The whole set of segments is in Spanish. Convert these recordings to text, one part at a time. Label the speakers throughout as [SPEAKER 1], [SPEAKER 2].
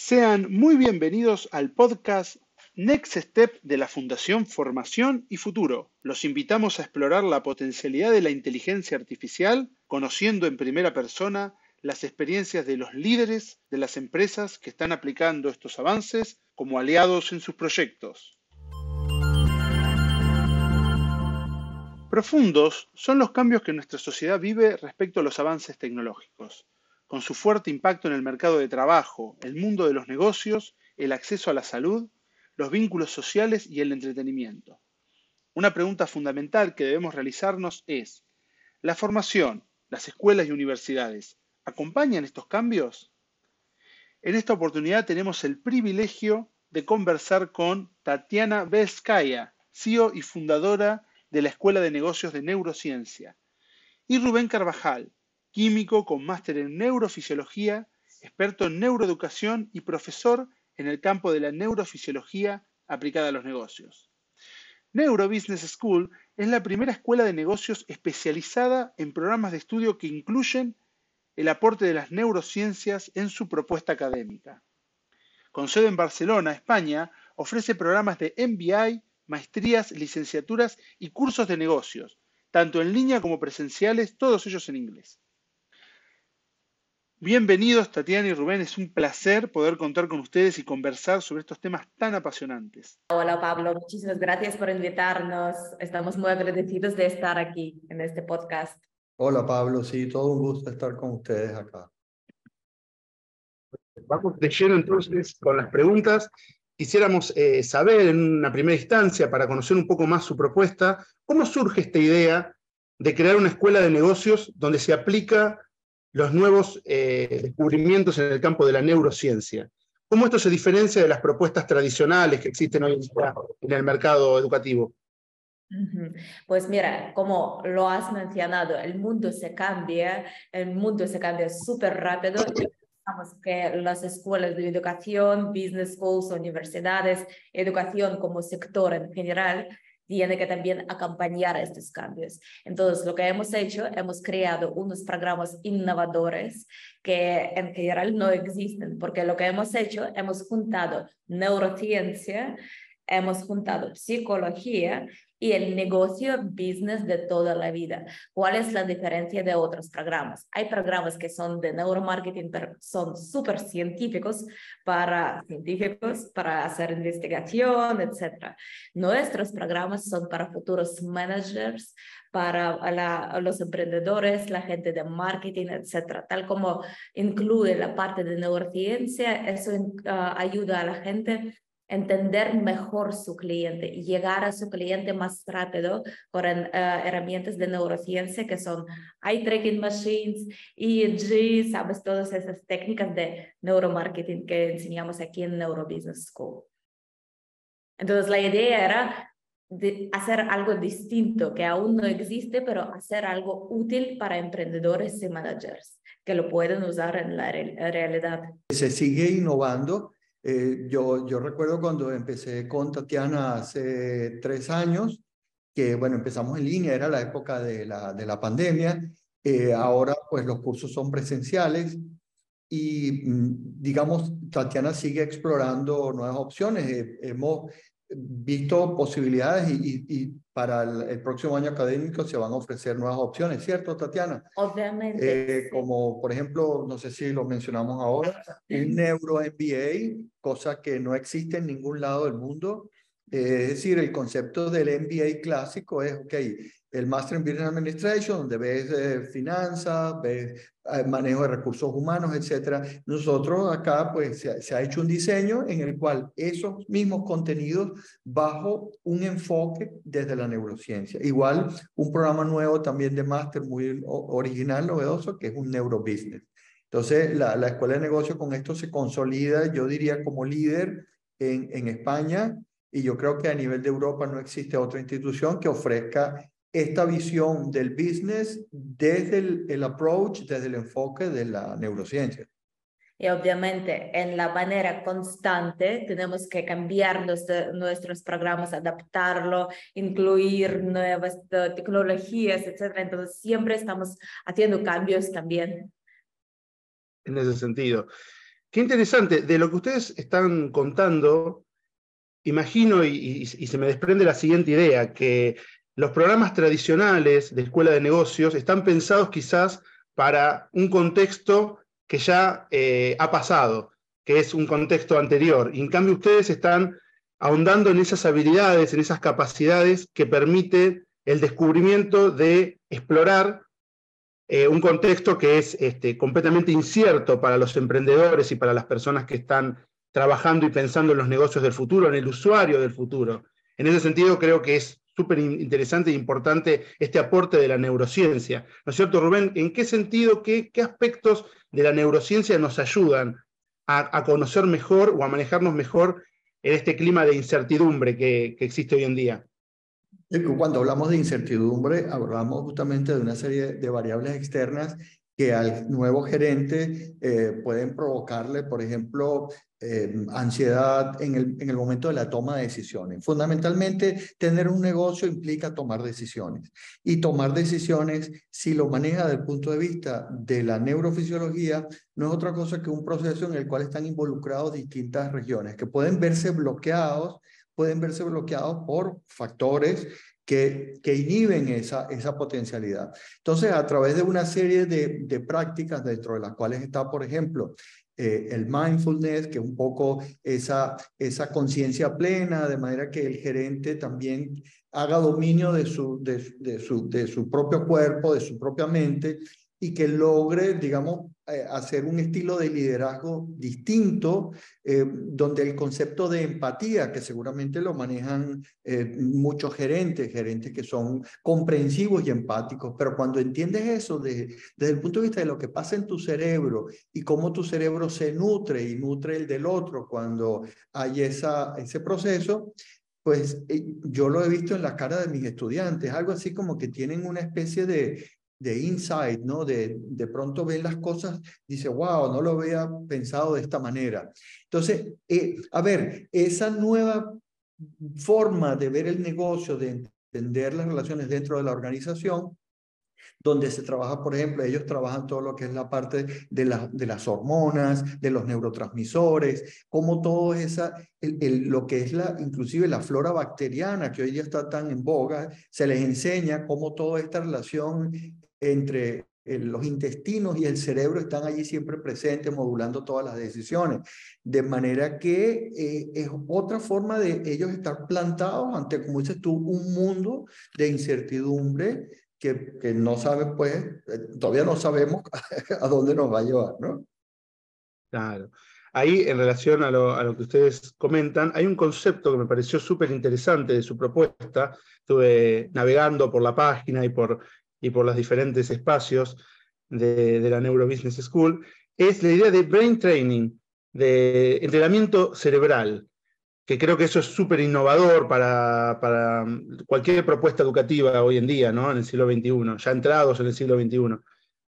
[SPEAKER 1] Sean muy bienvenidos al podcast Next Step de la Fundación Formación y Futuro. Los invitamos a explorar la potencialidad de la inteligencia artificial, conociendo en primera persona las experiencias de los líderes de las empresas que están aplicando estos avances como aliados en sus proyectos. Profundos son los cambios que nuestra sociedad vive respecto a los avances tecnológicos con su fuerte impacto en el mercado de trabajo, el mundo de los negocios, el acceso a la salud, los vínculos sociales y el entretenimiento. Una pregunta fundamental que debemos realizarnos es, ¿la formación, las escuelas y universidades acompañan estos cambios? En esta oportunidad tenemos el privilegio de conversar con Tatiana Veskaya, CEO y fundadora de la Escuela de Negocios de Neurociencia, y Rubén Carvajal, químico con máster en neurofisiología, experto en neuroeducación y profesor en el campo de la neurofisiología aplicada a los negocios. Neuro Business School es la primera escuela de negocios especializada en programas de estudio que incluyen el aporte de las neurociencias en su propuesta académica. Con sede en Barcelona, España, ofrece programas de MBI, maestrías, licenciaturas y cursos de negocios, tanto en línea como presenciales, todos ellos en inglés. Bienvenidos Tatiana y Rubén, es un placer poder contar con ustedes y conversar sobre estos temas tan apasionantes.
[SPEAKER 2] Hola Pablo, muchísimas gracias por invitarnos. Estamos muy agradecidos de estar aquí en este podcast.
[SPEAKER 3] Hola Pablo, sí, todo un gusto estar con ustedes acá.
[SPEAKER 1] Vamos de lleno entonces con las preguntas. Quisiéramos eh, saber en una primera instancia, para conocer un poco más su propuesta, cómo surge esta idea de crear una escuela de negocios donde se aplica los nuevos eh, descubrimientos en el campo de la neurociencia. ¿Cómo esto se diferencia de las propuestas tradicionales que existen hoy en el mercado educativo?
[SPEAKER 2] Pues mira, como lo has mencionado, el mundo se cambia, el mundo se cambia súper rápido. Pensamos que las escuelas de educación, business schools, universidades, educación como sector en general, tiene que también acompañar estos cambios. Entonces, lo que hemos hecho, hemos creado unos programas innovadores que en general no existen, porque lo que hemos hecho, hemos juntado neurociencia, hemos juntado psicología y el negocio business de toda la vida. ¿Cuál es la diferencia de otros programas? Hay programas que son de neuromarketing, pero son súper científicos para científicos, para hacer investigación, etc. Nuestros programas son para futuros managers, para los emprendedores, la gente de marketing, etc. Tal como incluye la parte de neurociencia, eso ah, ayuda a la gente entender mejor su cliente y llegar a su cliente más rápido con uh, herramientas de neurociencia que son eye tracking machines, EEG, sabes, todas esas técnicas de neuromarketing que enseñamos aquí en Neurobusiness School. Entonces la idea era de hacer algo distinto que aún no existe, pero hacer algo útil para emprendedores y managers que lo pueden usar en la realidad.
[SPEAKER 3] Se sigue innovando eh, yo, yo recuerdo cuando empecé con Tatiana hace tres años, que bueno, empezamos en línea, era la época de la, de la pandemia, eh, ahora pues los cursos son presenciales y mm, digamos, Tatiana sigue explorando nuevas opciones. Eh, hemos visto posibilidades y, y, para el, próximo año académico se van a ofrecer nuevas opciones, ¿cierto, Tatiana?
[SPEAKER 2] Obviamente.
[SPEAKER 3] Eh, como, por ejemplo, no sé si lo mencionamos ahora, un Neuro MBA, cosa que no existe en ningún lado del mundo. Eh, es decir, el concepto del MBA clásico es, ok, el Master in Business Administration, donde ves eh, finanzas, ves eh, manejo de recursos humanos, etcétera. Nosotros acá, pues, se, ha hecho un diseño en el cual esos mismos contenidos bajo un enfoque desde la neurociencia. Igual, un programa nuevo también de máster muy original, novedoso, que es un neurobusiness. Entonces, la, la Escuela de Negocios con esto se consolida, yo diría, como líder en, en España, y yo creo que a nivel de Europa no existe otra institución que ofrezca esta visión del business desde el, approach, desde el enfoque de la neurociencia.
[SPEAKER 2] Y obviamente en la manera constante tenemos que cambiar nuestros programas, adaptarlo, incluir nuevas tecnologías, etc. Entonces siempre estamos haciendo cambios también.
[SPEAKER 1] En ese sentido. qué interesante. De lo que ustedes están contando, imagino y, se me desprende la siguiente idea, que los programas tradicionales de escuela de negocios están pensados quizás para un contexto que ya eh, ha pasado, que es un contexto anterior. Y en cambio ustedes están ahondando en esas habilidades, en esas capacidades que permiten el descubrimiento de explorar eh, un contexto que es este, completamente incierto para los emprendedores y para las personas que están trabajando y pensando en los negocios del futuro, en el usuario del futuro. En ese sentido, creo que es súper interesante e importante este aporte de la neurociencia. ¿No es cierto, Rubén? ¿En qué sentido, qué, qué aspectos de la neurociencia nos ayudan a, a, conocer mejor o a manejarnos mejor en este clima de incertidumbre que, que existe hoy en día?
[SPEAKER 3] Cuando hablamos de incertidumbre, hablamos justamente de una serie de variables externas que al nuevo gerente eh, pueden provocarle, por ejemplo, eh, ansiedad en el, en el momento de la toma de decisiones. Fundamentalmente, tener un negocio implica tomar decisiones. Y tomar decisiones, si lo maneja desde el punto de vista de la neurofisiología, no es otra cosa que un proceso en el cual están involucrados distintas regiones que pueden verse bloqueados pueden verse bloqueados por factores que, inhiben esa, esa potencialidad. Entonces, a través de una serie de, prácticas, dentro de las cuales está, por ejemplo, eh, el mindfulness, que es un poco esa, esa conciencia plena, de manera que el gerente también haga dominio de su, de, su, de su propio cuerpo, de su propia mente, y que logre, digamos, hacer un estilo de liderazgo distinto, eh, donde el concepto de empatía, que seguramente lo manejan eh, muchos gerentes, gerentes que son comprensivos y empáticos, pero cuando entiendes eso desde el punto de vista de lo que pasa en tu cerebro y cómo tu cerebro se nutre y nutre el del otro cuando hay esa, ese proceso, pues yo lo he visto en la cara de mis estudiantes, algo así como que tienen una especie de, de insight, ¿no? De, de pronto ven las cosas, dice, wow, no lo había pensado de esta manera. Entonces, eh, a ver, esa nueva forma de ver el negocio, de entender las relaciones dentro de la organización, donde se trabaja, por ejemplo, ellos trabajan todo lo que es la parte de, la, de las hormonas, de los neurotransmisores, como todo esa, el, lo que es la, inclusive la flora bacteriana, que hoy día está tan en boga, se les enseña cómo toda esta relación entre los intestinos y el cerebro están allí siempre presentes, modulando todas las decisiones. De manera que eh, es otra forma de ellos estar plantados ante, como dices tú, un mundo de incertidumbre que, que no saben, pues, eh, todavía no sabemos a dónde nos va a llevar, ¿no?
[SPEAKER 1] Claro. Ahí, en relación a lo, a lo que ustedes comentan, hay un concepto que me pareció súper interesante de su propuesta. Estuve navegando por la página y por y por los diferentes espacios de, de la Neurobusiness School, es la idea de brain training, de entrenamiento cerebral, que creo que eso es súper innovador para, para, cualquier propuesta educativa hoy en día, ¿no? en el siglo XXI, ya entrados en el siglo XXI.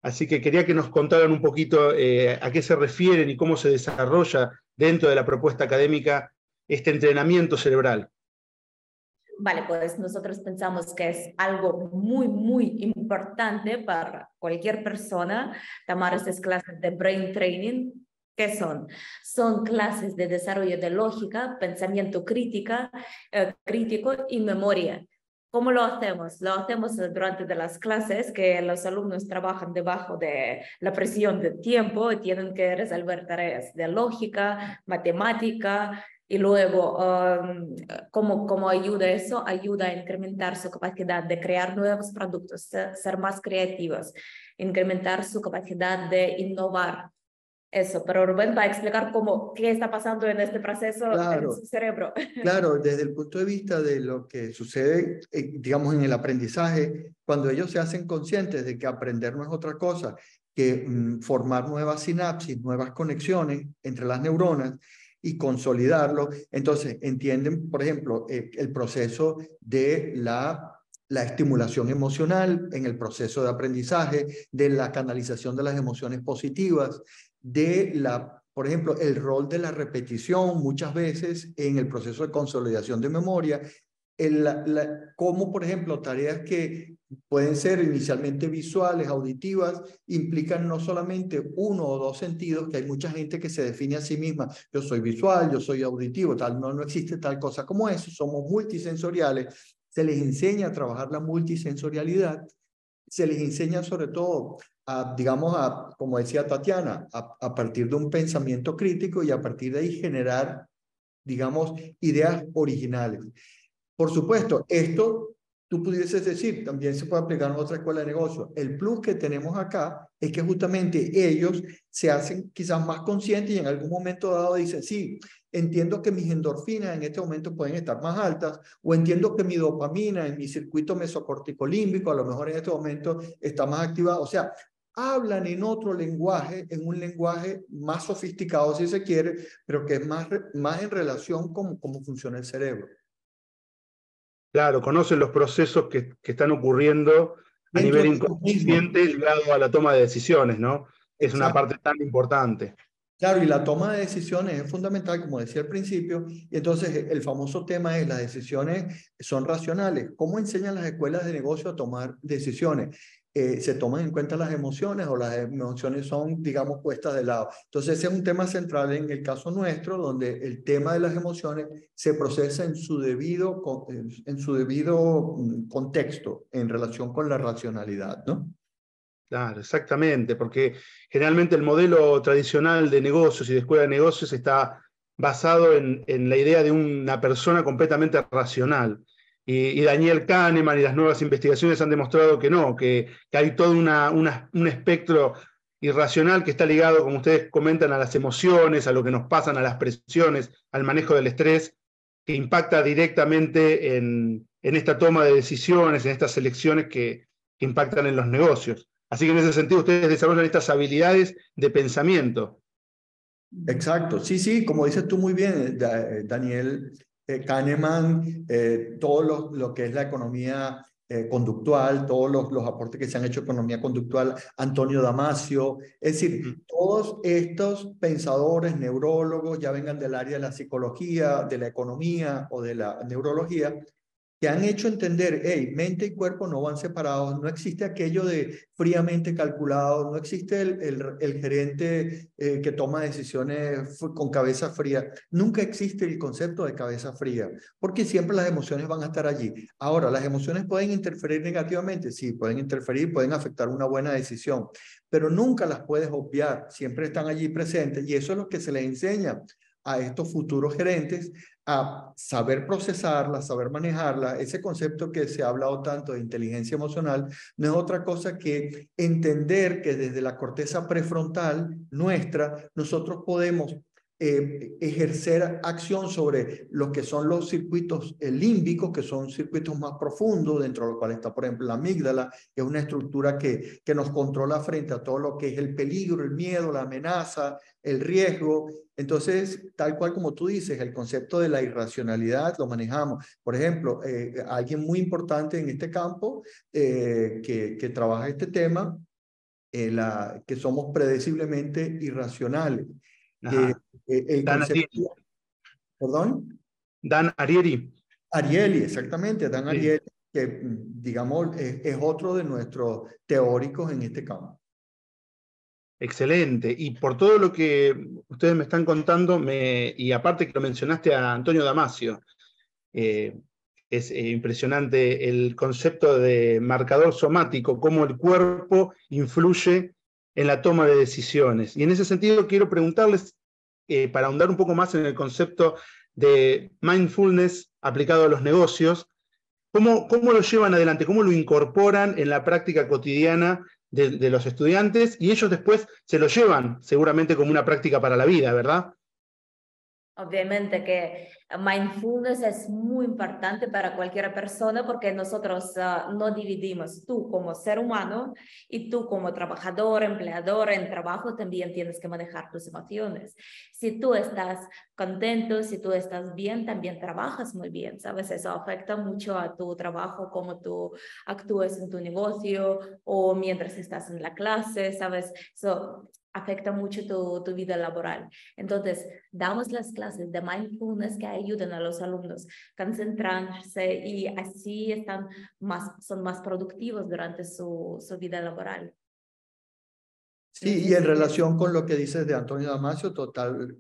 [SPEAKER 1] Así que quería que nos contaran un poquito eh, a qué se refieren y cómo se desarrolla dentro de la propuesta académica este entrenamiento cerebral
[SPEAKER 2] vale, pues nosotros pensamos que es algo muy, muy importante para cualquier persona tomar estas clases de brain training. ¿Qué son? Son clases de desarrollo de lógica, pensamiento crítica, eh, crítico y memoria. ¿Cómo lo hacemos? Lo hacemos durante las clases que los alumnos trabajan debajo de la presión de tiempo y tienen que resolver tareas de lógica, matemática, y luego, um, ¿cómo, ¿cómo ayuda eso? Ayuda a incrementar su capacidad de crear nuevos productos, ser más creativos, incrementar su capacidad de innovar. Eso, pero Rubén va a explicar cómo, qué está pasando en este proceso en su cerebro.
[SPEAKER 3] Claro, desde el punto de vista de lo que sucede, eh, digamos, en el aprendizaje, cuando ellos se hacen conscientes de que aprender no es otra cosa que mm, formar nuevas sinapsis, nuevas conexiones entre las neuronas, y consolidarlo. Entonces, entienden, por ejemplo, eh, el proceso de la la estimulación emocional en el proceso de aprendizaje, de la canalización de las emociones positivas, de la, por ejemplo, el rol de la repetición muchas veces en el proceso de consolidación de memoria el, la, cómo, por ejemplo, tareas que pueden ser inicialmente visuales, auditivas, implican no solamente uno o dos sentidos, que hay mucha gente que se define a sí misma, yo soy visual, yo soy auditivo, tal, no, no existe tal cosa como eso, somos multisensoriales, se les enseña a trabajar la multisensorialidad, se les enseña sobre todo a, digamos, a, como decía Tatiana, a, a partir de un pensamiento crítico y a partir de ahí generar, digamos, ideas originales. Por supuesto, esto tú pudieses decir, también se puede aplicar en otra escuela de negocio. El plus que tenemos acá es que justamente ellos se hacen quizás más conscientes y en algún momento dado dicen, sí, entiendo que mis endorfinas en este momento pueden estar más altas o entiendo que mi dopamina en mi circuito mesocorticolímbico a lo mejor en este momento está más activada. O sea, hablan en otro lenguaje, en un lenguaje más sofisticado si se quiere, pero que es más, más en relación con cómo funciona el cerebro.
[SPEAKER 1] Claro, conocen los procesos que, que están ocurriendo a nivel inconsciente ligado a la toma de decisiones, ¿no? Es una parte tan importante.
[SPEAKER 3] Claro, y la toma de decisiones es fundamental, como decía al principio, y entonces el famoso tema es las decisiones son racionales. ¿Cómo enseñan las escuelas de negocio a tomar decisiones? Eh, se toman en cuenta las emociones o las emociones son, digamos, puestas de lado. Entonces, ese es un tema central en el caso nuestro, donde el tema de las emociones se procesa en su debido, en su debido mm, contexto en relación con la racionalidad, ¿no?
[SPEAKER 1] Claro, exactamente, porque generalmente el modelo tradicional de negocios y de escuela de negocios está basado en, en la idea de una persona completamente racional. Y, Daniel Kahneman y las nuevas investigaciones han demostrado que no, que, hay todo un espectro irracional que está ligado, como ustedes comentan, a las emociones, a lo que nos pasan, a las presiones, al manejo del estrés, que impacta directamente en, esta toma de decisiones, en estas elecciones que, que impactan en los negocios. Así que en ese sentido ustedes desarrollan estas habilidades de pensamiento.
[SPEAKER 3] Exacto, sí, sí, como dices tú muy bien, Daniel, eh, Kahneman, eh, todo lo, lo, que es la economía eh, conductual, todos los, los, aportes que se han hecho a economía conductual, Antonio Damasio, es decir, todos estos pensadores, neurólogos, ya vengan del área de la psicología, de la economía o de la neurología, que han hecho entender, hey, mente y cuerpo no van separados, no existe aquello de fríamente calculado, no existe el, el, el gerente eh, que toma decisiones con cabeza fría, nunca existe el concepto de cabeza fría, porque siempre las emociones van a estar allí. Ahora, las emociones pueden interferir negativamente, sí, pueden interferir, pueden afectar una buena decisión, pero nunca las puedes obviar, siempre están allí presentes y eso es lo que se les enseña a estos futuros gerentes a saber procesarla, saber manejarla. Ese concepto que se ha hablado tanto de inteligencia emocional no es otra cosa que entender que desde la corteza prefrontal nuestra, nosotros podemos eh, ejercer acción sobre lo que son los circuitos límbicos, que son circuitos más profundos, dentro de los cuales está, por ejemplo, la amígdala, que es una estructura que, que nos controla frente a todo lo que es el peligro, el miedo, la amenaza, el riesgo. Entonces, tal cual como tú dices, el concepto de la irracionalidad lo manejamos. Por ejemplo, eh, alguien muy importante en este campo eh, que, que trabaja este tema, la, que somos predeciblemente irracionales.
[SPEAKER 1] Eh, Dan Ariely.
[SPEAKER 3] ¿Perdón?
[SPEAKER 1] Dan Ariely.
[SPEAKER 3] Ariely, exactamente, Dan Ariely, que mm, digamos es, otro de nuestros teóricos en este campo.
[SPEAKER 1] Excelente. Y por todo lo que ustedes me están contando, me, y aparte que lo mencionaste a Antonio Damasio, eh, es eh, impresionante el concepto de marcador somático, cómo el cuerpo influye en la toma de decisiones. Y en ese sentido quiero preguntarles eh, para ahondar un poco más en el concepto de mindfulness aplicado a los negocios, ¿cómo, cómo lo llevan adelante? ¿Cómo lo incorporan en la práctica cotidiana de, de los estudiantes? Y ellos después se lo llevan seguramente como una práctica para la vida, ¿verdad?
[SPEAKER 2] Obviamente que mindfulness es muy importante para cualquier persona porque nosotros uh, no dividimos tú como ser humano y tú como trabajador, empleador en trabajo también tienes que manejar tus emociones. Si tú estás contento, si tú estás bien, también trabajas muy bien, ¿sabes? Eso afecta mucho a tu trabajo, cómo tú actúas en tu negocio o mientras estás en la clase, ¿sabes? So, afecta mucho tu, tu vida laboral. Entonces, damos las clases de mindfulness que ayudan a los alumnos a concentrarse y así están más, son más productivos durante su, su vida laboral.
[SPEAKER 3] Sí, y en relación con lo que dices de Antonio Damasio, total,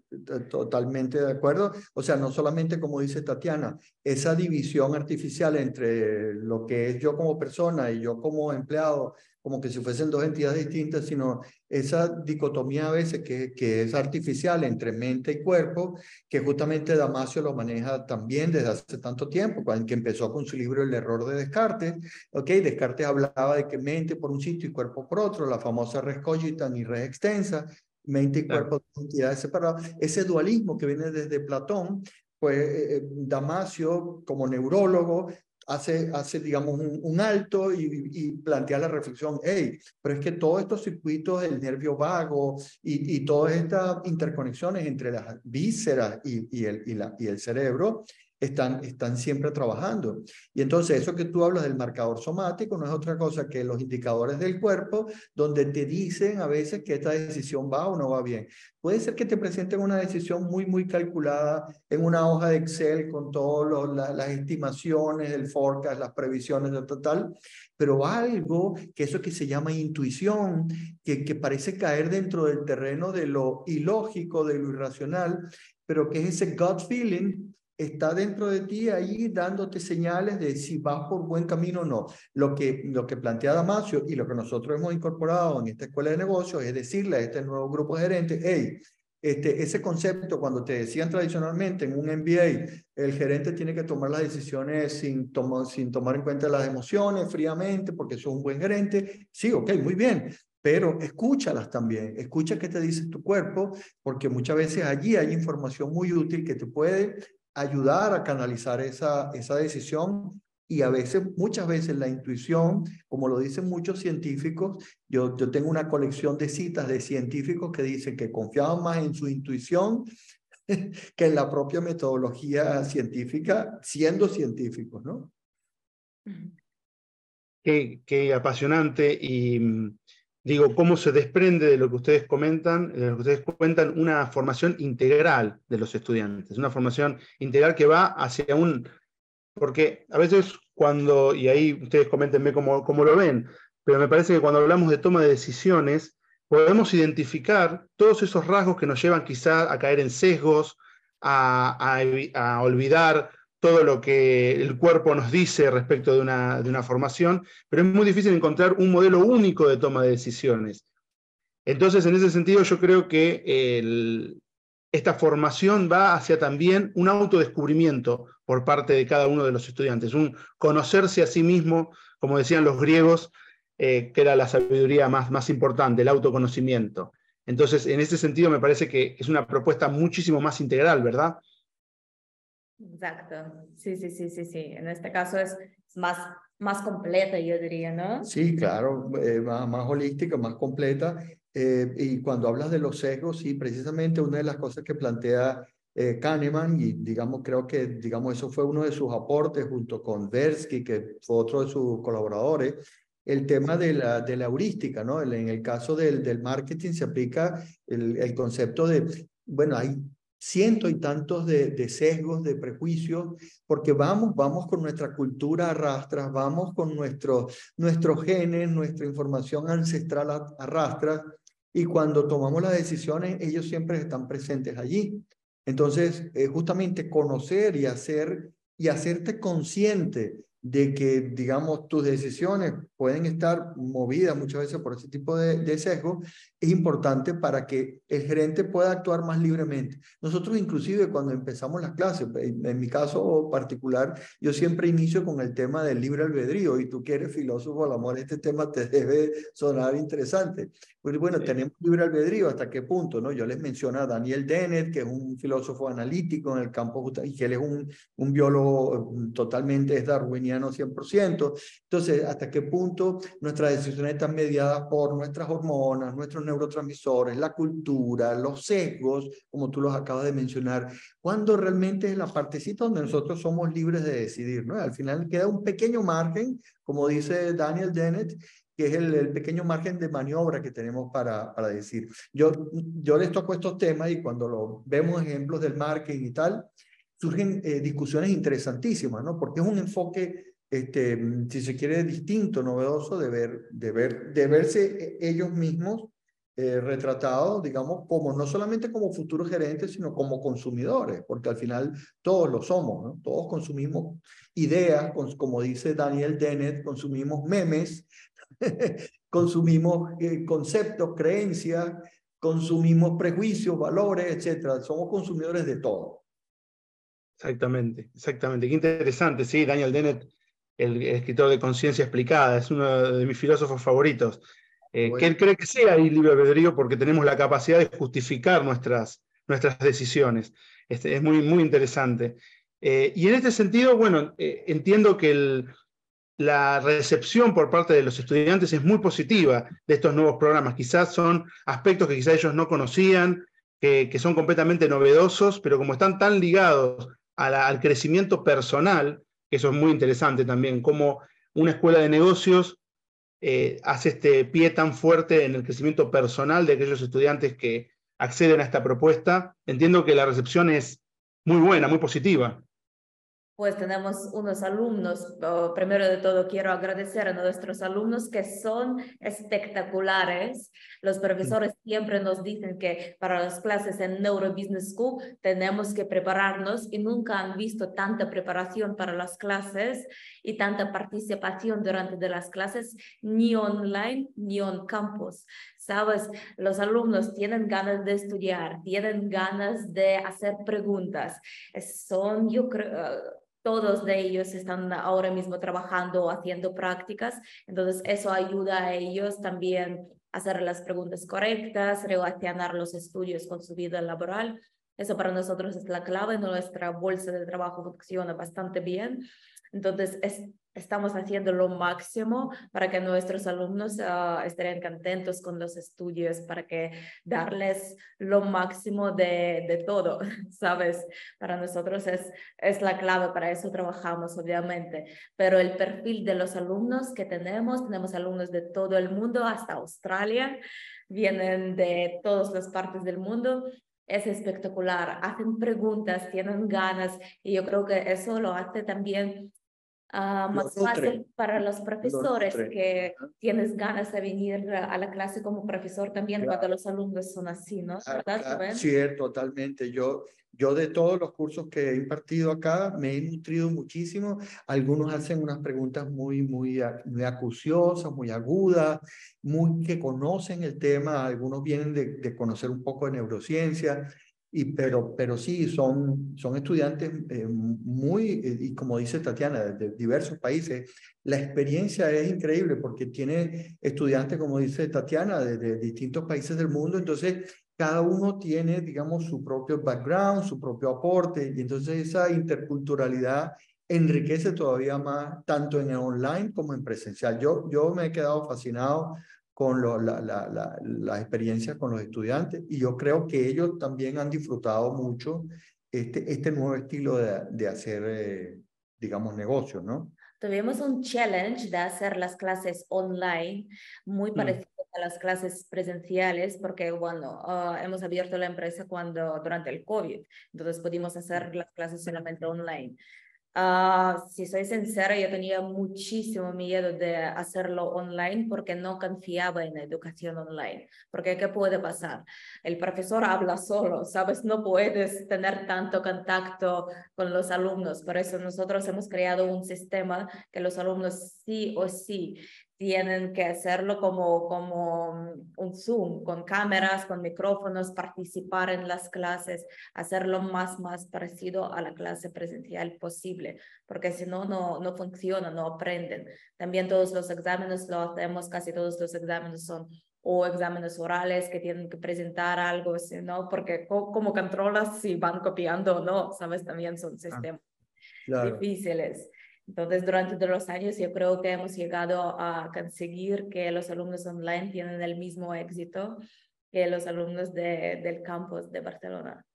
[SPEAKER 3] totalmente de acuerdo. O sea, no solamente como dice Tatiana, esa división artificial entre lo que es yo como persona y yo como empleado como que si fuesen dos entidades distintas, sino esa dicotomía a veces que, que es artificial entre mente y cuerpo, que justamente Damasio lo maneja también desde hace tanto tiempo, cuando que empezó con su libro El error de Descartes. Ok, Descartes hablaba de que mente por un sitio y cuerpo por otro, la famosa res cogitan y res extensa, mente y cuerpo son entidades separadas. Ese dualismo que viene desde Platón, pues eh, eh, Damasio, como neurólogo, hace, hace digamos, un, alto y, y, plantea la reflexión, hey, pero es que todos estos circuitos del nervio vago y, todas estas interconexiones entre las vísceras y, el, y el cerebro están, están siempre trabajando. Y entonces eso que tú hablas del marcador somático no es otra cosa que los indicadores del cuerpo donde te dicen a veces que esta decisión va o no va bien. Puede ser que te presenten una decisión muy, muy calculada en una hoja de Excel con todas las estimaciones, el forecast, las previsiones de total, pero algo que eso que se llama intuición, que, que parece caer dentro del terreno de lo ilógico, de lo irracional, pero que es ese gut feeling está dentro de ti ahí dándote señales de si vas por buen camino o no. Lo que, lo que plantea Damasio y lo que nosotros hemos incorporado en esta escuela de negocios es decirle a este nuevo grupo de hey, este, ese concepto, cuando te decían tradicionalmente en un MBA, el gerente tiene que tomar las decisiones sin, sin tomar en cuenta las emociones fríamente, porque es un buen gerente. Sí, ok, muy bien, pero escúchalas también, escucha qué te dice tu cuerpo, porque muchas veces allí hay información muy útil que te puede ayudar a canalizar esa, esa decisión y a veces, muchas veces la intuición, como lo dicen muchos científicos, yo, yo tengo una colección de citas de científicos que dicen que confiaban más en su intuición que en la propia metodología científica, siendo científicos, ¿no?
[SPEAKER 1] Qué, qué apasionante y mm, digo, cómo se desprende de lo que ustedes comentan, de lo que ustedes cuentan, una formación integral de los estudiantes, una formación integral que va hacia un... Porque a veces cuando, y ahí ustedes coméntenme cómo, cómo lo ven, pero me parece que cuando hablamos de toma de decisiones, podemos identificar todos esos rasgos que nos llevan quizá a caer en sesgos, a, a, a olvidar todo lo que el cuerpo nos dice respecto de una, de una formación, pero es muy difícil encontrar un modelo único de toma de decisiones. Entonces, en ese sentido, yo creo que esta formación va hacia también un autodescubrimiento por parte de cada uno de los estudiantes, un conocerse a sí mismo, como decían los griegos, eh, que era la sabiduría más, más importante, el autoconocimiento. Entonces, en ese sentido, me parece que es una propuesta muchísimo más integral, ¿verdad?
[SPEAKER 2] Exacto, sí, sí, sí, sí, sí. En este caso es más, más completa, yo diría, ¿no?
[SPEAKER 3] Sí, claro, eh, más, más holística, más completa. Eh, y cuando hablas de los sesgos, sí, precisamente una de las cosas que plantea eh, Kahneman, y digamos, creo que, digamos, eso fue uno de sus aportes junto con Versky, que fue otro de sus colaboradores, el tema de la, de la heurística, ¿no? En el caso del, del marketing se aplica el, el concepto de, bueno, hay ciento y tantos de, sesgos, de prejuicios, porque vamos, vamos con nuestra cultura arrastras, vamos con nuestros nuestros genes, nuestra información ancestral arrastras, y cuando tomamos las decisiones, ellos siempre están presentes allí. Entonces, justamente conocer y hacer y hacerte consciente de que, digamos, tus decisiones pueden estar movidas muchas veces por ese tipo de, de sesgo, es importante para que el gerente pueda actuar más libremente. Nosotros inclusive cuando empezamos las clases, en, mi caso particular, yo siempre inicio con el tema del libre albedrío y tú que eres filósofo, al amor, este tema te debe sonar interesante. Pues bueno, tenemos libre albedrío, ¿hasta qué punto? no Yo les menciono a Daniel Dennett, que es un filósofo analítico en el campo, y que él es un, un biólogo mm, totalmente es darwiniano 100%. Entonces, ¿hasta qué punto nuestras decisiones están mediadas por nuestras hormonas, nuestros neurotransmisores, la cultura, los sesgos, como tú los acabas de mencionar, cuando realmente es la partecita donde nosotros somos libres de decidir, ¿no? Al final queda un pequeño margen, como dice Daniel Dennett, que es el, pequeño margen de maniobra que tenemos para, para decir. Yo, yo les toco estos temas y cuando lo vemos ejemplos del marketing y tal, surgen eh, discusiones interesantísimas, ¿no? Porque es un enfoque, este, si se quiere, distinto, novedoso de, ver, de, ver, de verse ellos mismos eh, retratados, digamos, como no solamente como futuros gerentes, sino como consumidores, porque al final todos lo somos, ¿no? Todos consumimos ideas, como dice Daniel Dennett, consumimos memes, consumimos eh, conceptos, creencias, consumimos prejuicios, valores, etcétera. Somos consumidores de todo.
[SPEAKER 1] Exactamente, exactamente. Qué interesante, sí, Daniel Dennett, el, escritor de Conciencia Explicada, es uno de mis filósofos favoritos. Eh, que él cree que sea ahí libre albedrío porque tenemos la capacidad de justificar nuestras, nuestras decisiones. Este, es muy, muy interesante. Eh, y en este sentido, bueno, entiendo que el, la recepción por parte de los estudiantes es muy positiva de estos nuevos programas. Quizás son aspectos que quizás ellos no conocían, que, son completamente novedosos, pero como están tan ligados al crecimiento personal, que eso es muy interesante también, como una escuela de negocios eh, hace este pie tan fuerte en el crecimiento personal de aquellos estudiantes que acceden a esta propuesta. Entiendo que la recepción es muy buena, muy positiva
[SPEAKER 2] pues tenemos unos alumnos. primero de todo, quiero agradecer a nuestros alumnos que son espectaculares. Los profesores siempre nos dicen que para las clases en Neuro Business School tenemos que prepararnos y nunca han visto tanta preparación para las clases y tanta participación durante de las clases, ni online ni on campus. Sabes, los alumnos tienen ganas de estudiar, tienen ganas de hacer preguntas. Son, yo creo, todos de ellos están ahora mismo trabajando o haciendo prácticas, entonces eso ayuda a ellos también a hacer las preguntas correctas, relacionar los estudios con su vida laboral. Eso para nosotros es la clave, nuestra bolsa de trabajo funciona bastante bien. Entonces, es, estamos haciendo lo máximo para que nuestros alumnos uh, estén contentos con los estudios, para que darles lo máximo de, de, todo, ¿sabes? Para nosotros es, es la clave, para eso trabajamos, obviamente. Pero el perfil de los alumnos que tenemos, tenemos alumnos de todo el mundo, hasta Australia, vienen de todas las partes del mundo es espectacular, hacen preguntas, tienen ganas y yo creo que eso lo hace también Ah, más fácil para los profesores que tienes ganas de venir a la clase como profesor también cuando los alumnos son así, ¿no?
[SPEAKER 3] ¿verdad? Sí, totalmente. Yo, yo de todos los cursos que he impartido acá me he nutrido muchísimo. Algunos hacen unas preguntas muy, muy, muy acuciosas, muy agudas, muy que conocen el tema. Algunos vienen de, de conocer un poco de neurociencia y, pero, pero sí, son, son estudiantes eh, muy, eh, y como dice Tatiana, de, diversos países. La experiencia es increíble porque tiene estudiantes, como dice Tatiana, de, de, distintos países del mundo. Entonces, cada uno tiene, digamos, su propio background, su propio aporte. Y entonces esa interculturalidad enriquece todavía más, tanto en el online como en presencial. Yo, yo me he quedado fascinado con la, la, la, la, experiencia con los estudiantes y yo creo que ellos también han disfrutado mucho este, este nuevo estilo de, de hacer, eh, digamos, negocios, ¿no?
[SPEAKER 2] Tuvimos un challenge de hacer las clases online muy mm. parecido a las clases presenciales porque, bueno, ah, hemos abierto la empresa cuando durante el COVID, entonces pudimos hacer las clases solamente online. Uh, si soy sincera, yo tenía muchísimo miedo de hacerlo online porque no confiaba en la educación online. Porque ¿qué puede pasar? El profesor habla solo, ¿sabes? No puedes tener tanto contacto con los alumnos. Por eso nosotros hemos creado un sistema que los alumnos sí o sí tienen que hacerlo como, como un Zoom, con cámaras, con micrófonos, participar en las clases, hacerlo más, más parecido a la clase presencial posible, porque si no, no, no funciona, no aprenden. También todos los exámenes lo hacemos, casi todos los exámenes son o exámenes orales que tienen que presentar algo, ¿no? Porque ¿cómo controlas si van copiando o no? ¿Sabes? También son ah, sistemas difíciles. Entonces, durante los años yo creo que hemos llegado a conseguir que los alumnos online tienen el mismo éxito que los alumnos de, del campus de Barcelona.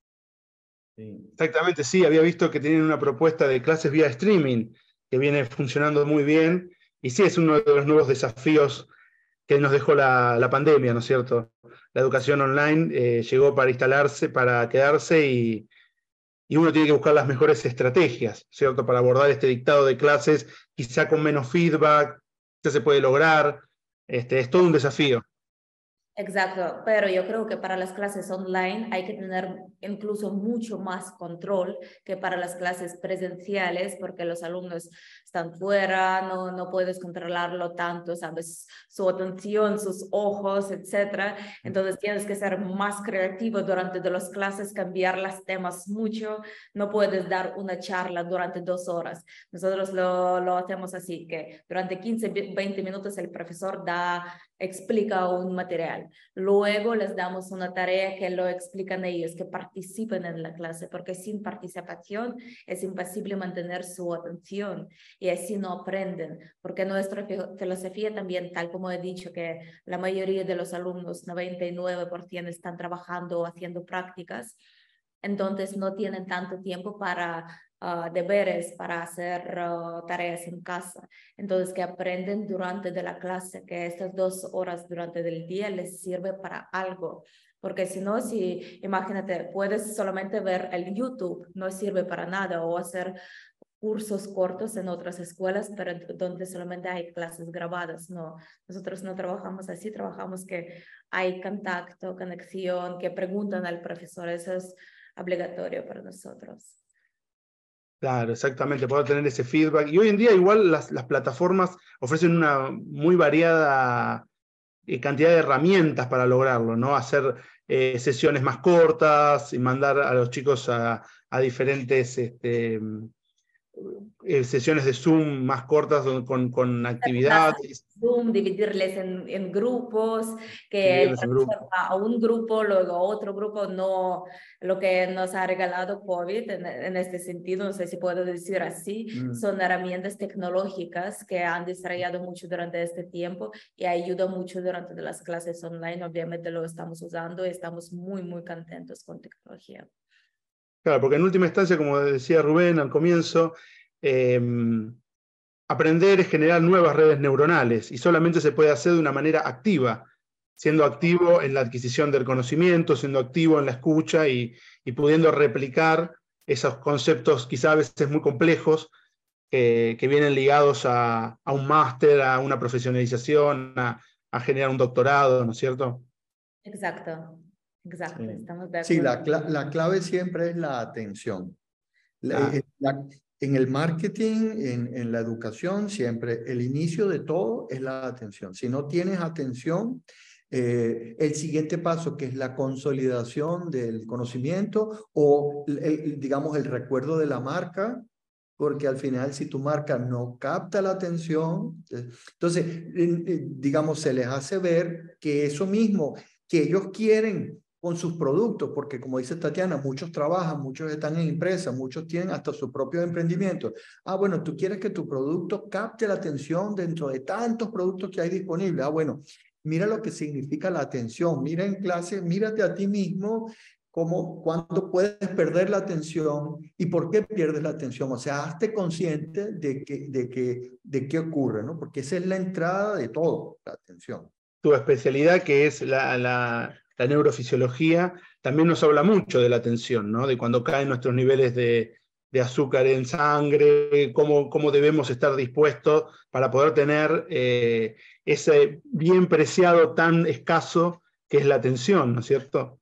[SPEAKER 1] Exactamente, sí, había visto que tienen una propuesta de clases vía streaming que viene funcionando muy bien y sí es uno de los nuevos desafíos que nos dejó la, pandemia, ¿no es cierto? La educación online eh, llegó para instalarse, para quedarse y, uno tiene que buscar las mejores estrategias, ¿cierto? Para abordar este dictado de clases, quizá con menos feedback, quizá se puede lograr. Este, es todo un desafío.
[SPEAKER 2] Exacto, pero yo creo que para las clases online hay que tener incluso mucho más control que para las clases presenciales, porque los alumnos están fuera, no, no puedes controlarlo tanto, sabes, su atención, sus ojos, etcétera. Entonces tienes que ser más creativo durante de las clases, cambiar los temas mucho. No puedes dar una charla durante dos horas. Nosotros lo, lo hacemos así, que durante 15, 20 minutos el profesor da explica un material. Luego les damos una tarea que lo explican ellos, que participen en la clase, porque sin participación es imposible mantener su atención y así no aprenden, porque nuestra filosofía también, tal como he dicho, que la mayoría de los alumnos, 99%, están trabajando o haciendo prácticas, entonces no tienen tanto tiempo para Ah, deberes para hacer ah, tareas en casa. Entonces, que aprenden durante de la clase, que estas dos horas durante del día les sirve para algo. Porque si no, si imagínate, puedes solamente ver el YouTube, no sirve para nada, o hacer cursos cortos en otras escuelas, pero donde solamente hay clases grabadas. No, nosotros no trabajamos así, trabajamos que hay contacto, conexión, que preguntan al profesor. Eso es obligatorio para nosotros.
[SPEAKER 1] Claro, exactamente, poder tener ese feedback. Y hoy en día igual las, plataformas ofrecen una muy variada eh, cantidad de herramientas para lograrlo, ¿no? Hacer eh, sesiones más cortas y mandar a los chicos a, diferentes este, eh, sesiones de Zoom más cortas con, con actividades.
[SPEAKER 2] Zoom, dividirles en, en grupos, que a un grupo, luego a otro grupo, no lo que nos ha regalado COVID en, este sentido, no sé si puedo decir así, mm. son herramientas tecnológicas que han desarrollado mucho durante este tiempo y ayudan mucho durante las clases online. Obviamente lo estamos usando y estamos muy, muy contentos con tecnología.
[SPEAKER 1] Claro, porque en última instancia, como decía Rubén al comienzo, em, aprender es generar nuevas redes neuronales y solamente se puede hacer de una manera activa, siendo activo en la adquisición del conocimiento, siendo activo en la escucha y, pudiendo replicar esos conceptos quizá a veces muy complejos que, vienen ligados a, un máster, a una profesionalización, a, a generar un doctorado, ¿no es cierto?
[SPEAKER 2] Exacto. Exacto, sí. estamos de
[SPEAKER 3] Sí, la, la, clave siempre es la atención. Eh, en el marketing, en, en, la educación, siempre el inicio de todo es la atención. Si no tienes atención, eh, el siguiente paso, que es la consolidación del conocimiento o, el, digamos, el recuerdo de la marca, porque al final si tu marca no capta la atención, eh, entonces, digamos, se les hace ver que eso mismo que ellos quieren con sus productos, porque como dice Tatiana, muchos trabajan, muchos están en empresas, muchos tienen hasta su propio emprendimiento. Ah, bueno, tú quieres que tu producto capte la atención dentro de tantos productos que hay disponibles. Ah, bueno, mira lo que significa la atención. Mira en clase, mírate a ti mismo cómo, cuándo puedes perder la atención y por qué pierdes la atención. O sea, hazte consciente de, que, de, que, de qué ocurre, ¿no? Porque esa es la entrada de todo, la atención.
[SPEAKER 1] Tu especialidad que es la la neurofisiología, también nos habla mucho de la atención, ¿no? de cuando caen nuestros niveles de, azúcar en sangre, cómo, cómo, debemos estar dispuestos para poder tener eh, ese bien preciado tan escaso que es la atención, ¿no es cierto?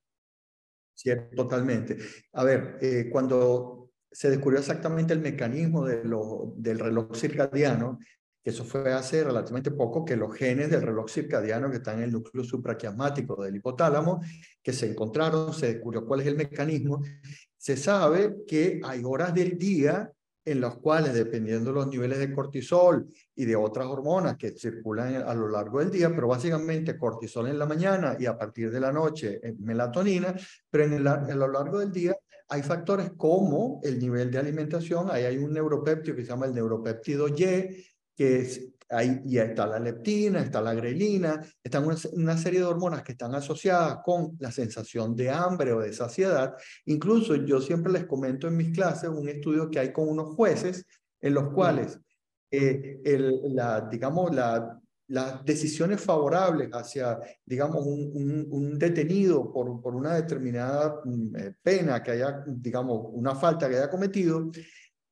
[SPEAKER 3] Sí, totalmente. A ver, eh, cuando se descubrió exactamente el mecanismo del reloj circadiano, eso fue hace relativamente poco que los genes del reloj circadiano que están en el núcleo supraquiasmático del hipotálamo, que se encontraron, se descubrió cuál es el mecanismo. Se sabe que hay horas del día en las cuales, dependiendo de los niveles de cortisol y de otras hormonas que circulan a lo largo del día, pero básicamente cortisol en la mañana y a partir de la noche eh, melatonina, pero en, a lo largo del día hay factores como el nivel de alimentación, ahí hay un neuropéptido que se llama el neuropéptido Y, que es, ahí ya está la leptina, está la grelina, están una, serie de hormonas que están asociadas con la sensación de hambre o de saciedad. Incluso yo siempre les comento en mis clases un estudio que hay con unos jueces en los cuales eh, el, la, digamos, la, las decisiones favorables hacia, digamos, un, un, detenido por, por, una determinada mm, eh, pena que haya, digamos, una falta que haya cometido,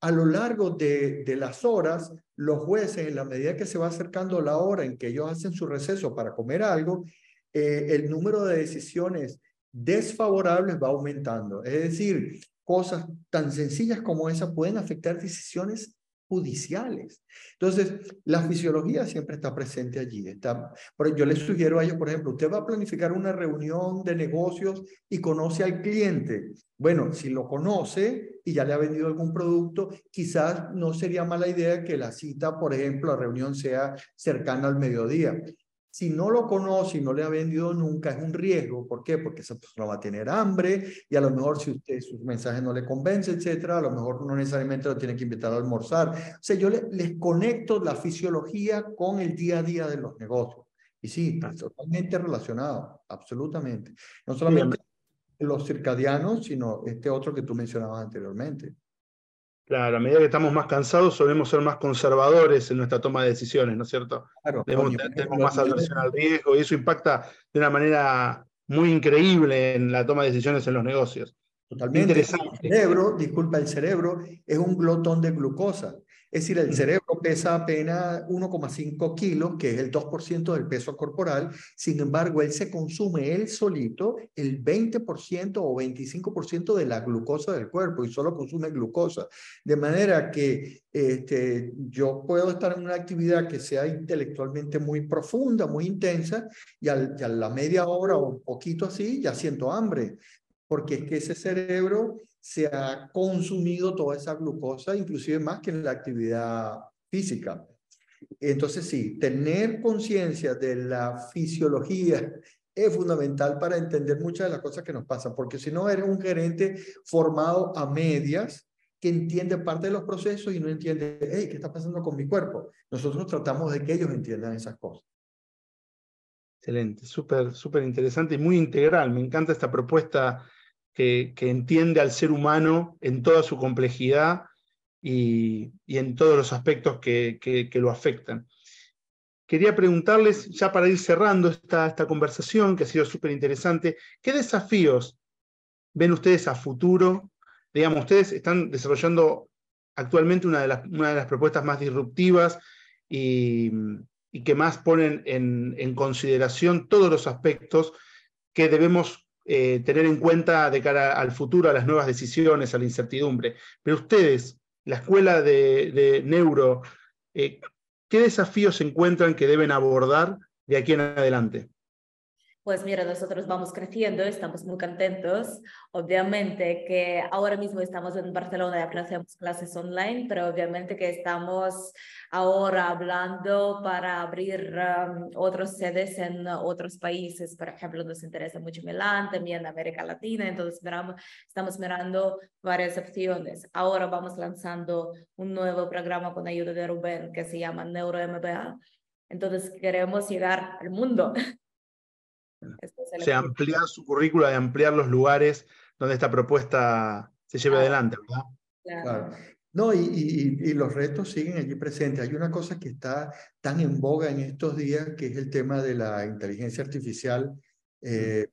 [SPEAKER 3] a lo largo de, de, las horas, los jueces, en la medida que se va acercando la hora en que ellos hacen su receso para comer algo, eh, el número de decisiones desfavorables va aumentando. Es decir, cosas tan sencillas como esa pueden afectar decisiones judiciales. Entonces, la fisiología siempre está presente allí. Está, yo les sugiero a ellos, por ejemplo, usted va a planificar una reunión de negocios y conoce al cliente. Bueno, si lo conoce y ya le ha vendido algún producto, quizás no sería mala idea que la cita, por ejemplo, la reunión sea cercana al mediodía. Si no lo conoce y no le ha vendido nunca, es un riesgo. ¿Por qué? Porque esa persona va a tener hambre y a lo mejor si usted sus mensajes no le convence, etcétera, a lo mejor no necesariamente lo tiene que invitar a almorzar. O sea, yo les conecto la fisiología con el día a día de los negocios. Y sí, totalmente relacionado, absolutamente. No solamente los circadianos, sino este otro que tú mencionabas anteriormente.
[SPEAKER 1] Claro, a medida que estamos más cansados, solemos ser más conservadores en nuestra toma de decisiones, ¿no es cierto? Claro, tenemos, más aversión al riesgo y eso impacta de una manera muy increíble en la toma de decisiones en los negocios.
[SPEAKER 3] Totalmente. Interesante. El cerebro, disculpa, el cerebro es un glotón de glucosa. Es decir, el cerebro pesa apenas 1,5 kilos, que es el 2% del peso corporal. Sin embargo, él se consume él solito el 20% o 25% de la glucosa del cuerpo y solo consume glucosa. De manera que este, yo puedo estar en una actividad que sea intelectualmente muy profunda, muy intensa, y, al, y a la media hora o un poquito así ya siento hambre porque es que ese cerebro se ha consumido toda esa glucosa, inclusive más que en la actividad física. Entonces sí, tener conciencia de la fisiología es fundamental para entender muchas de las cosas que nos pasan, porque si no eres un gerente formado a medias que entiende parte de los procesos y no entiende, hey, ¿qué está pasando con mi cuerpo? Nosotros tratamos de que ellos entiendan esas cosas.
[SPEAKER 1] Excelente, súper, súper interesante y muy integral. Me encanta esta propuesta que, entiende al ser humano en toda su complejidad y, en todos los aspectos que, lo afectan. Quería preguntarles, ya para ir cerrando esta, esta conversación, que ha sido súper interesante, ¿qué desafíos ven ustedes a futuro? Digamos, ustedes están desarrollando actualmente una de las, una de las propuestas más disruptivas y, que más ponen en, en, consideración todos los aspectos que debemos eh, tener en cuenta de cara al futuro, a las nuevas decisiones, a la incertidumbre. Pero ustedes, la escuela de, neuro, eh, ¿qué desafíos encuentran que deben abordar de aquí en adelante?
[SPEAKER 2] Pues mira, nosotros vamos creciendo, estamos muy contentos. Obviamente que ahora mismo estamos en Barcelona y hacemos clases online, pero obviamente que estamos ahora hablando para abrir um, otros sedes en otros países. Por ejemplo, nos interesa mucho Milán, también América Latina, entonces miramos, estamos mirando varias opciones. Ahora vamos lanzando un nuevo programa con ayuda de Rubén que se llama Neuro MBA. Entonces queremos llegar al mundo.
[SPEAKER 1] se ampliar su currícula y ampliar los lugares donde esta propuesta se lleve adelante, ¿verdad?
[SPEAKER 3] Claro. No, y, y, los retos siguen allí presentes. Hay una cosa que está tan en boga en estos días, que es el tema de la inteligencia artificial. Eh,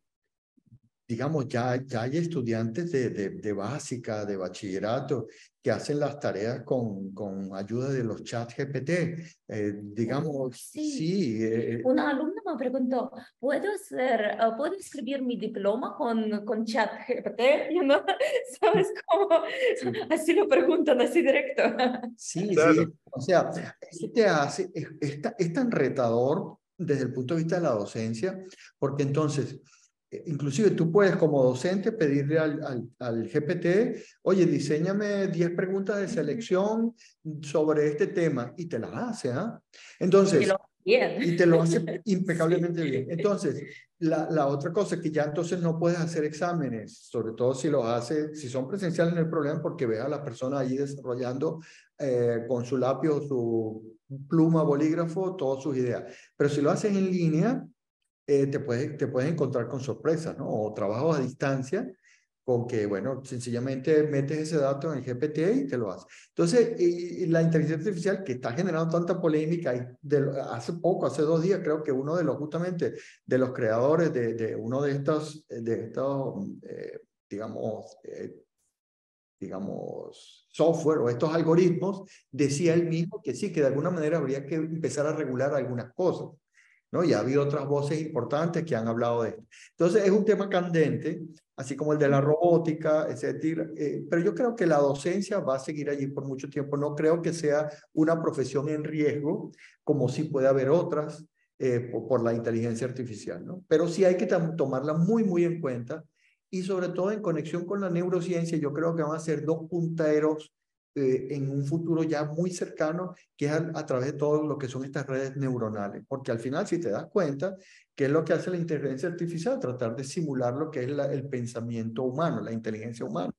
[SPEAKER 3] digamos, ya, ya hay estudiantes de, de, básica, de bachillerato, que hacen las tareas con, con ayuda de los chats GPT. Eh, digamos, sí.
[SPEAKER 2] Eh, Una alumna me preguntó, ¿puedo, hacer, ¿puedo escribir mi diploma con, con chat GPT? ¿no? ¿Sabes cómo? Así lo preguntan, así directo.
[SPEAKER 3] Sí, sí. O sea, eso te hace, es, es tan retador desde el punto de vista de la docencia, porque entonces eh, inclusive tú puedes como docente pedirle al, al, GPT, oye, diseñame 10 preguntas de selección sobre este tema y te las hace, ¿ah? Entonces, y te lo hace impecablemente bien. Entonces, la, la, otra cosa es que ya entonces no puedes hacer exámenes, sobre todo si los hace, si son presenciales no hay problema porque ve a la persona allí desarrollando eh, con su lápiz o su pluma, bolígrafo, todas sus ideas. Pero si lo haces en línea, eh, te, puedes, te puedes encontrar con sorpresas, ¿no? O trabajos a distancia con que, bueno, sencillamente metes ese dato en el GPT y te lo hace. Entonces, y, la inteligencia artificial que está generando tanta polémica, y de, hace poco, hace dos días, creo que uno de los, justamente, de los creadores de, de uno de estos, de estos eh, digamos, eh, digamos, software o estos algoritmos, decía él mismo que sí, que de alguna manera habría que empezar a regular algunas cosas. ¿No? Y ha habido otras voces importantes que han hablado de esto. Entonces, es un tema candente, así como el de la robótica, etcétera. Eh, pero yo creo que la docencia va a seguir allí por mucho tiempo. No creo que sea una profesión en riesgo, como sí puede haber otras eh, por, por, la inteligencia artificial, ¿no? Pero sí hay que tomarla muy, muy en cuenta y sobre todo en conexión con la neurociencia, yo creo que van a ser dos punteros eh, en un futuro ya muy cercano, que es a, través de todo lo que son estas redes neuronales. Porque al final, si te das cuenta, ¿qué es lo que hace la inteligencia artificial? Tratar de simular lo que es el pensamiento humano, la inteligencia humana,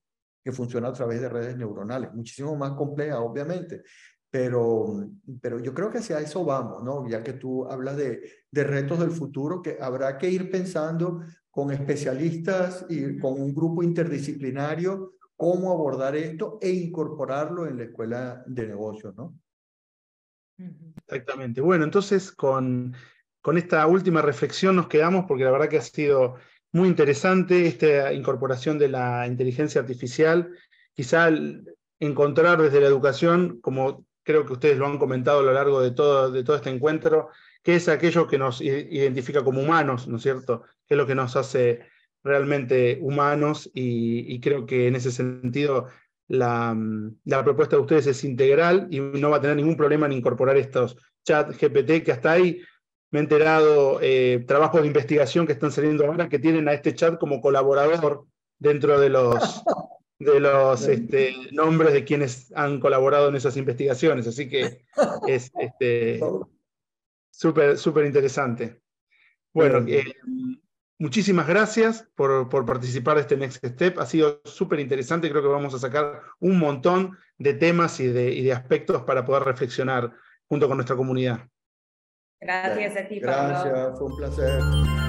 [SPEAKER 3] que funciona a través de redes neuronales. Muchísimo más compleja, obviamente. Pero, pero yo creo que hacia eso vamos, ¿no? Ya que tú hablas de, de retos del futuro, que habrá que ir pensando con especialistas y con un grupo interdisciplinario cómo abordar esto e incorporarlo en la escuela de negocios, ¿no?
[SPEAKER 1] Exactamente. Bueno, entonces con, con esta última reflexión nos quedamos porque la verdad que ha sido muy interesante esta incorporación de la inteligencia artificial. Quizá encontrar desde la educación, como creo que ustedes lo han comentado a lo largo de todo, de todo este encuentro, que es aquello que nos identifica como humanos, ¿no es cierto? Que es lo que nos hace realmente humanos y, creo que en ese sentido la, la, propuesta de ustedes es integral y no va a tener ningún problema en incorporar estos chat GPT que hasta ahí me he enterado eh, trabajos de investigación que están saliendo ahora que tienen a este chat como colaborador dentro de los, de los este, nombres de quienes han colaborado en esas investigaciones. Así que es este, súper súper interesante. Bueno, eh, Muchísimas gracias por, participar de este Next Step. Ha sido súper interesante. Creo que vamos a sacar un montón de temas y de, y de, aspectos para poder reflexionar junto con nuestra comunidad.
[SPEAKER 2] Gracias a ti,
[SPEAKER 3] Pablo. Gracias, fue un placer.